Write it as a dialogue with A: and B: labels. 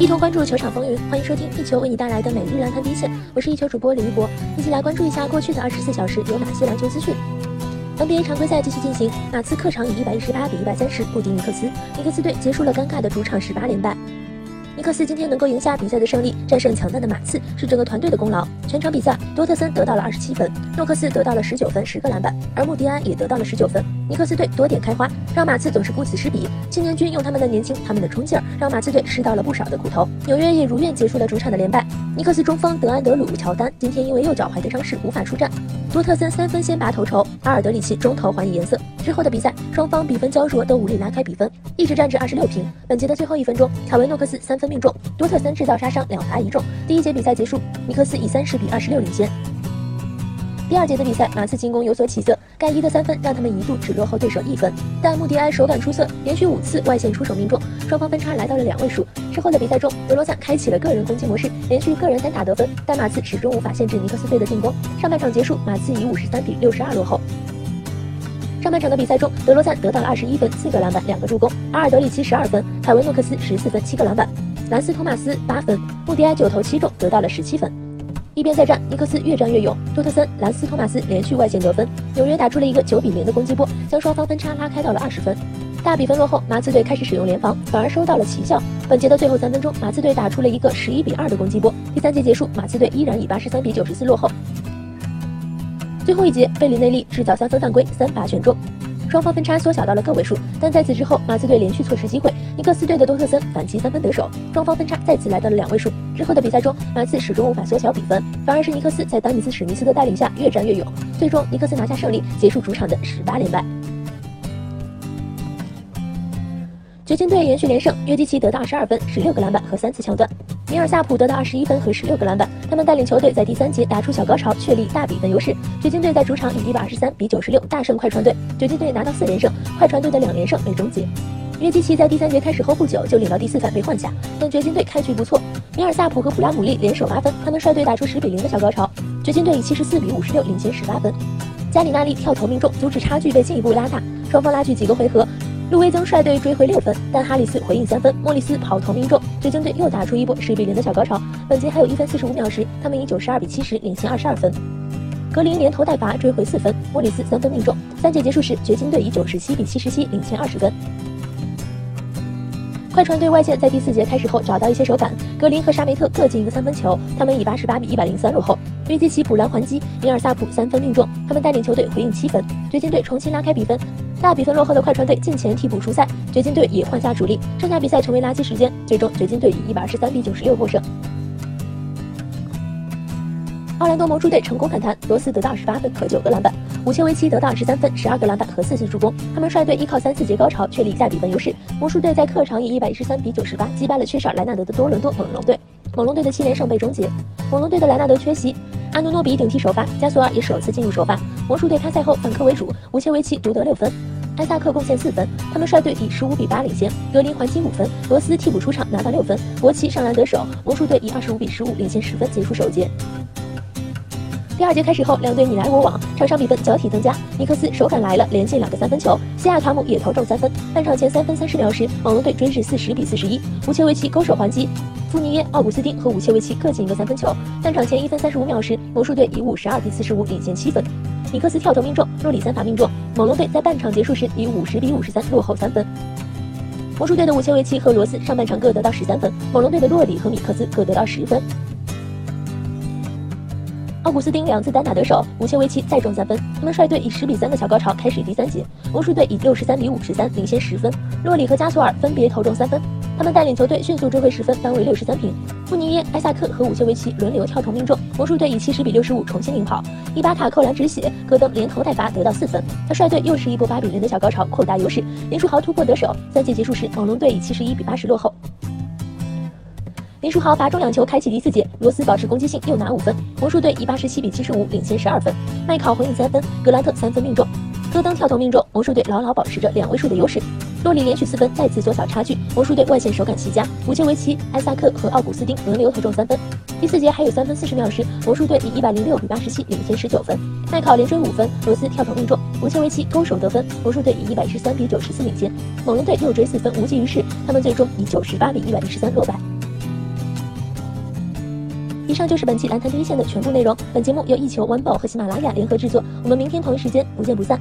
A: 一同关注球场风云，欢迎收听一球为你带来的每日篮坛第一线。我是一球主播李一博，一起来关注一下过去的二十四小时有哪些篮球资讯。NBA 常规赛继续进行，马刺客场以一百一十八比一百三十不敌尼克斯，尼克斯队结束了尴尬的主场十八连败。尼克斯今天能够赢下比赛的胜利，战胜强大的马刺，是整个团队的功劳。全场比赛，多特森得到了二十七分，诺克斯得到了十九分、十个篮板，而穆迪安也得到了十九分。尼克斯队多点开花，让马刺总是顾此失彼。青年军用他们的年轻、他们的冲劲儿，让马刺队吃到了不少的苦头。纽约也如愿结束了主场的连败。尼克斯中锋德安德鲁·乔丹今天因为右脚踝的伤势无法出战。多特森三分先拔头筹，阿尔德里奇中投还以颜色。之后的比赛，双方比分较弱，都无力拉开比分，一直战至二十六平。本节的最后一分钟，凯文诺克斯三分命中，多特森。制造杀伤，两罚一中。第一节比赛结束，尼克斯以三十比二十六领先。第二节的比赛，马刺进攻有所起色，盖伊的三分让他们一度只落后对手一分。但穆迪埃手感出色，连续五次外线出手命中，双方分差来到了两位数。之后的比赛中，德罗赞开启了个人攻击模式，连续个人单打得分，但马刺始终无法限制尼克斯队的进攻。上半场结束，马刺以五十三比六十二落后。上半场的比赛中，德罗赞得到了二十一分、四个篮板、两个助攻；阿尔德里奇十二分，凯文诺克斯十四分、七个篮板。兰斯·托马斯八分，穆迪埃九投七中，得到了十七分。一边再战，尼克斯越战越勇，多特森、兰斯·托马斯连续外线得分，纽约打出了一个九比零的攻击波，将双方分差拉开到了二十分。大比分落后，马刺队开始使用联防，反而收到了奇效。本节的最后三分钟，马刺队打出了一个十一比二的攻击波。第三节结束，马刺队依然以八十三比九十四落后。最后一节，贝里内利制造三分犯规，三罚全中。双方分差缩小到了个位数，但在此之后，马刺队连续错失机会。尼克斯队的多特森反击三分得手，双方分差再次来到了两位数。之后的比赛中，马刺始终无法缩小比分，反而是尼克斯在丹尼斯史密斯的带领下越战越勇，最终尼克斯拿下胜利，结束主场的十八连败。掘金队延续连胜，约基奇得到二十二分、十六个篮板和三次抢断。米尔萨普得到二十一分和十六个篮板，他们带领球队在第三节打出小高潮，确立大比分优势。掘金队在主场以一百二十三比九十六大胜快船队，掘金队拿到四连胜，快船队的两连胜被终结。约基奇在第三节开始后不久就领到第四犯被换下，但掘金队开局不错，米尔萨普和普拉姆利联手八分，他们率队打出十比零的小高潮，掘金队以七十四比五十六领先十八分。加里纳利跳投命中，阻止差距被进一步拉大，双方拉锯几个回合。路威曾率队追回六分，但哈里斯回应三分，莫里斯跑投命中，掘金队又打出一波十比零的小高潮。本节还有一分四十五秒时，他们以九十二比七十领先二十二分。格林连投带罚追回四分，莫里斯三分命中。三节结束时，掘金队以九十七比七十七领先二十分。快船队外线在第四节开始后找到一些手感，格林和沙梅特各进一个三分球，他们以八十八比一百零三落后。约基奇补篮还击，米尔萨普三分命中，他们带领球队回应七分，掘金队重新拉开比分。大比分落后的快船队近前替补出赛，掘金队也换下主力，剩下比赛成为垃圾时间。最终，掘金队以一百二十三比九十六获胜。奥兰多魔术队成功反弹，罗斯得到二十八分和九个篮板，武切维奇得到二十三分、十二个篮板和四次助攻。他们率队依靠三四节高潮确立下比分优势。魔术队在客场以一百一十三比九十八击败了缺少莱纳德的多伦多猛龙队，猛龙队的七连胜被终结。猛龙队的莱纳德缺席，安东诺比顶替首发，加索尔也首次进入首发。魔术队开赛后反客为主，武切维奇独得六分。埃萨克贡献四分，他们率队以十五比八领先。格林还击五分，罗斯替补出场拿到六分，博奇上篮得手。魔术队以二十五比十五领先十分结束首节。第二节开始后，两队你来我往，场上比分交替增加。尼克斯手感来了，连进两个三分球，西亚卡姆也投中三分。半场前三分三十秒时，猛龙队追至四十比四十一，乌切维奇勾手还击，富尼耶、奥古斯丁和乌切维奇各进一个三分球。半场前一分三十五秒时，魔术队以五十二比四十五领先七分。米克斯跳投命中，洛里三罚命中。猛龙队在半场结束时以五十比五十三落后三分。魔术队的武切维奇和罗斯上半场各得到十三分，猛龙队的洛里和米克斯各得到十分。奥古斯丁两次单打得手，武切维奇再中三分。他们率队以十比三的小高潮开始第三节。魔术队以六十三比五十三领先十分，洛里和加索尔分别投中三分。他们带领球队迅速追回十分，扳为六十三平。布尼耶、埃萨克和武切维奇轮流跳投命中，魔术队以七十比六十五重新领跑。伊巴卡扣篮止血，戈登连投带罚得到四分。他率队又是一波八比零的小高潮，扩大优势。林书豪突破得手。三节结束时，猛龙队以七十一比八十落后。林书豪罚中两球，开启第四节。罗斯保持攻击性，又拿五分。魔术队以八十七比七十五领先十二分。麦考回应三分，格兰特三分命中，戈登跳投命中。魔术队牢牢保持着两位数的优势。洛里连续四分，再次缩小差距。魔术队外线手感极佳，武切维奇、埃萨克和奥古斯丁轮流投中三分。第四节还有三分四十秒时，魔术队以一百零六比八十七领先十九分。麦考连追五分，罗斯跳投命中，武切维奇勾手得分。魔术队以一百一十三比九十四领先。猛龙队又追四分，无济于事，他们最终以九十八比一百一十三落败。上就是本期蓝坛第一线的全部内容。本节目由一球玩宝和喜马拉雅联合制作。我们明天同一时间不见不散。